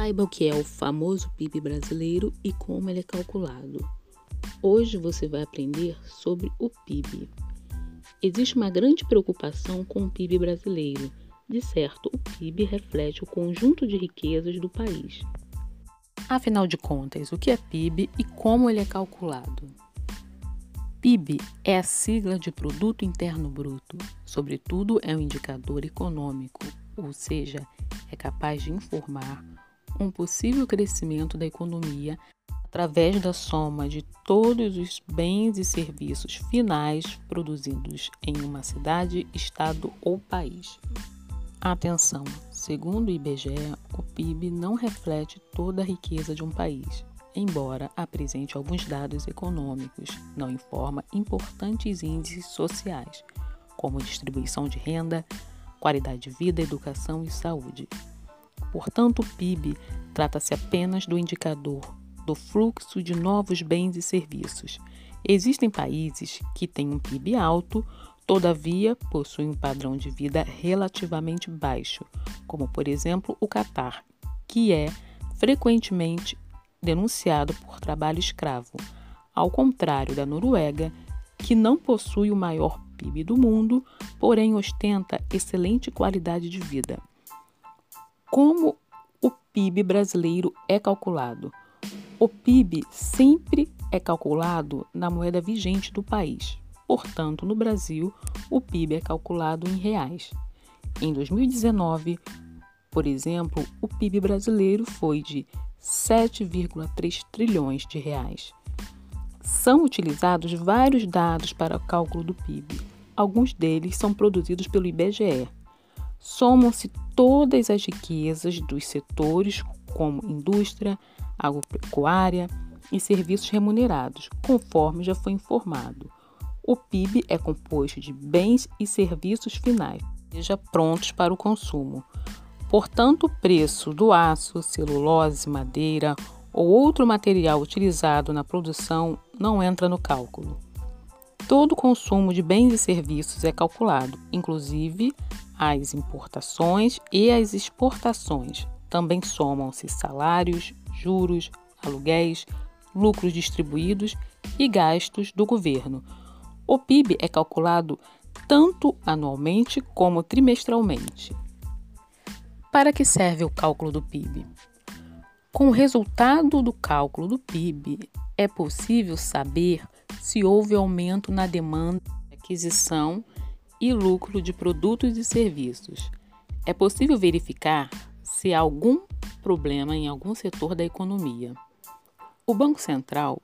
Saiba o que é o famoso PIB brasileiro e como ele é calculado. Hoje você vai aprender sobre o PIB. Existe uma grande preocupação com o PIB brasileiro. De certo, o PIB reflete o conjunto de riquezas do país. Afinal de contas, o que é PIB e como ele é calculado? PIB é a sigla de Produto Interno Bruto. Sobretudo, é um indicador econômico, ou seja, é capaz de informar um possível crescimento da economia através da soma de todos os bens e serviços finais produzidos em uma cidade, estado ou país. Atenção! Segundo o IBGE, o PIB não reflete toda a riqueza de um país, embora apresente alguns dados econômicos, não informa importantes índices sociais, como distribuição de renda, qualidade de vida, educação e saúde. Portanto, o PIB trata-se apenas do indicador do fluxo de novos bens e serviços. Existem países que têm um PIB alto, todavia possuem um padrão de vida relativamente baixo, como por exemplo o Catar, que é frequentemente denunciado por trabalho escravo, ao contrário da Noruega, que não possui o maior PIB do mundo, porém ostenta excelente qualidade de vida. Como o PIB brasileiro é calculado? O PIB sempre é calculado na moeda vigente do país. Portanto, no Brasil, o PIB é calculado em reais. Em 2019, por exemplo, o PIB brasileiro foi de 7,3 trilhões de reais. São utilizados vários dados para o cálculo do PIB. Alguns deles são produzidos pelo IBGE, somam-se todas as riquezas dos setores como indústria, agropecuária e serviços remunerados, conforme já foi informado. O PIB é composto de bens e serviços finais, seja prontos para o consumo. Portanto, o preço do aço, celulose, madeira ou outro material utilizado na produção não entra no cálculo. Todo o consumo de bens e serviços é calculado, inclusive as importações e as exportações. Também somam-se salários, juros, aluguéis, lucros distribuídos e gastos do governo. O PIB é calculado tanto anualmente como trimestralmente. Para que serve o cálculo do PIB? Com o resultado do cálculo do PIB, é possível saber se houve aumento na demanda de aquisição e lucro de produtos e serviços. É possível verificar se há algum problema em algum setor da economia. O Banco Central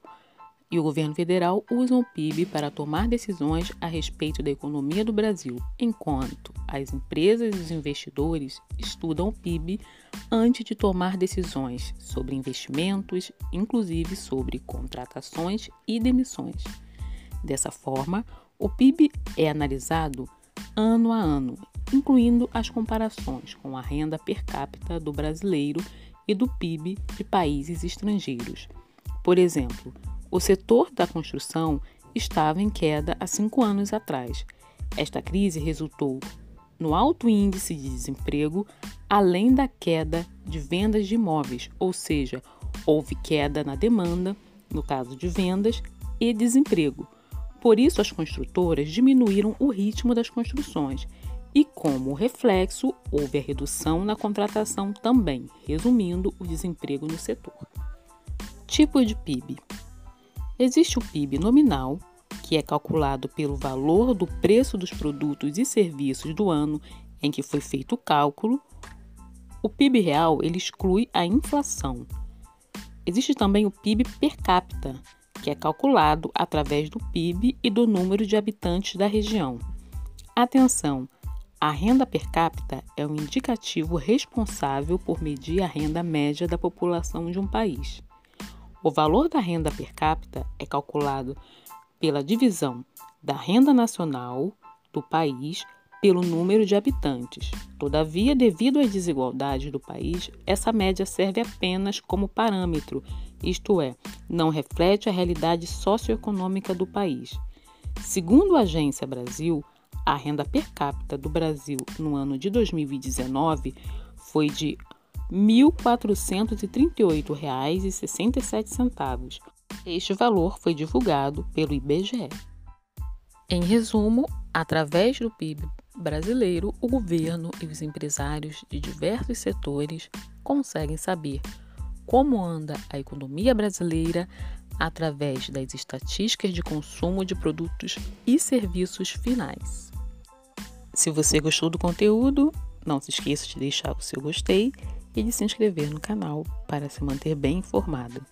e o governo federal usam o PIB para tomar decisões a respeito da economia do Brasil, enquanto as empresas e os investidores estudam o PIB antes de tomar decisões sobre investimentos, inclusive sobre contratações e demissões. Dessa forma, o PIB é analisado ano a ano, incluindo as comparações com a renda per capita do brasileiro e do PIB de países estrangeiros. Por exemplo, o setor da construção estava em queda há cinco anos atrás. Esta crise resultou no alto índice de desemprego, além da queda de vendas de imóveis, ou seja, houve queda na demanda, no caso de vendas, e desemprego. Por isso, as construtoras diminuíram o ritmo das construções e, como reflexo, houve a redução na contratação também, resumindo o desemprego no setor. Tipo de PIB: existe o PIB nominal, que é calculado pelo valor do preço dos produtos e serviços do ano em que foi feito o cálculo. O PIB real ele exclui a inflação. Existe também o PIB per capita, que é calculado através do PIB e do número de habitantes da região. Atenção! A renda per capita é um indicativo responsável por medir a renda média da população de um país. O valor da renda per capita é calculado pela divisão da renda nacional do país pelo número de habitantes. Todavia, devido às desigualdades do país, essa média serve apenas como parâmetro isto é, não reflete a realidade socioeconômica do país. Segundo a Agência Brasil, a renda per capita do Brasil no ano de 2019 foi de R$ 1.438,67. Este valor foi divulgado pelo IBGE. Em resumo, através do PIB brasileiro, o governo e os empresários de diversos setores conseguem saber como anda a economia brasileira através das estatísticas de consumo de produtos e serviços finais. Se você gostou do conteúdo, não se esqueça de deixar o seu gostei e de se inscrever no canal para se manter bem informado.